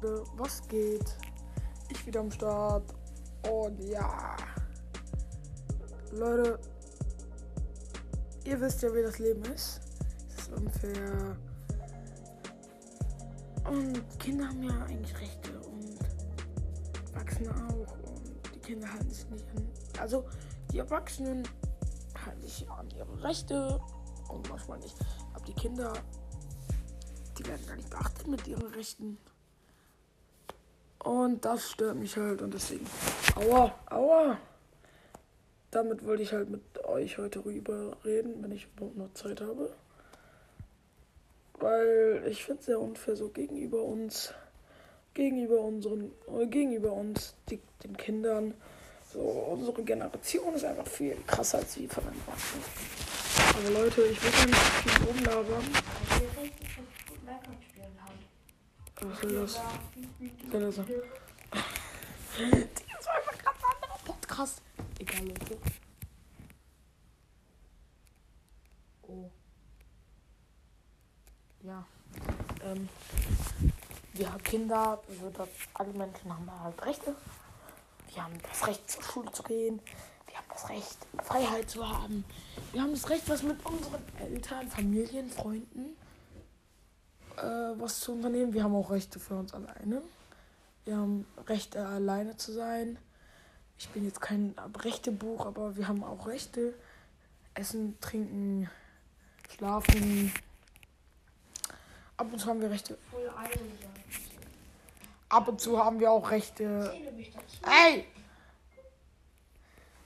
Leute, was geht? Ich wieder am Start. Und ja. Leute, ihr wisst ja, wie das Leben ist. Es ist unfair. Und Kinder haben ja eigentlich Rechte und Erwachsene auch. Und die Kinder halten sich nicht an. Also, die Erwachsenen halten sich an ihre Rechte und manchmal nicht. Aber die Kinder, die werden gar nicht beachtet mit ihren Rechten. Und das stört mich halt und deswegen. Aua, aua. Damit wollte ich halt mit euch heute rüber reden, wenn ich überhaupt noch Zeit habe. Weil ich finde es sehr unfair so gegenüber uns, gegenüber unseren, äh, gegenüber uns, die, den Kindern. So, unsere Generation ist einfach viel krasser als die von den Erwachsenen. Aber Leute, ich will nicht viel rumlabern. Was soll das? Soll das war einfach ganz anderer Podcast. Egal, Leute. Oh. Ja. Ähm. Haben Kinder, alle Menschen haben halt Rechte. Wir haben das Recht, zur Schule zu gehen. Wir haben das Recht, Freiheit zu haben. Wir haben das Recht, was mit unseren Eltern, Familien, Freunden äh, was zu unternehmen. Wir haben auch Rechte für uns alleine. Wir haben Rechte, alleine zu sein. Ich bin jetzt kein Rechtebuch, aber wir haben auch Rechte. Essen, trinken, schlafen. Ab und zu haben wir Rechte. Ab und zu haben wir auch Rechte. Ey!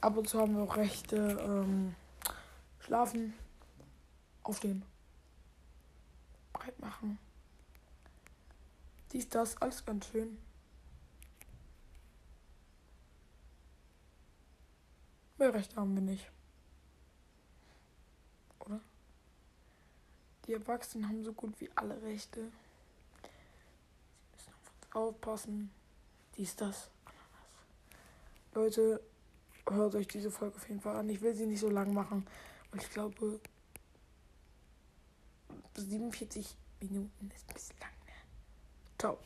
Ab und zu haben wir auch Rechte. Ähm, schlafen, aufstehen, breit machen. Dies, das, alles ganz schön. Mehr Rechte haben wir nicht. Oder? Die Erwachsenen haben so gut wie alle Rechte. Sie müssen auf uns aufpassen. Dies, das. Leute, hört euch diese Folge auf jeden Fall an. Ich will sie nicht so lang machen. Und ich glaube, 47 Minuten ist ein bisschen lang. Ne? Ciao.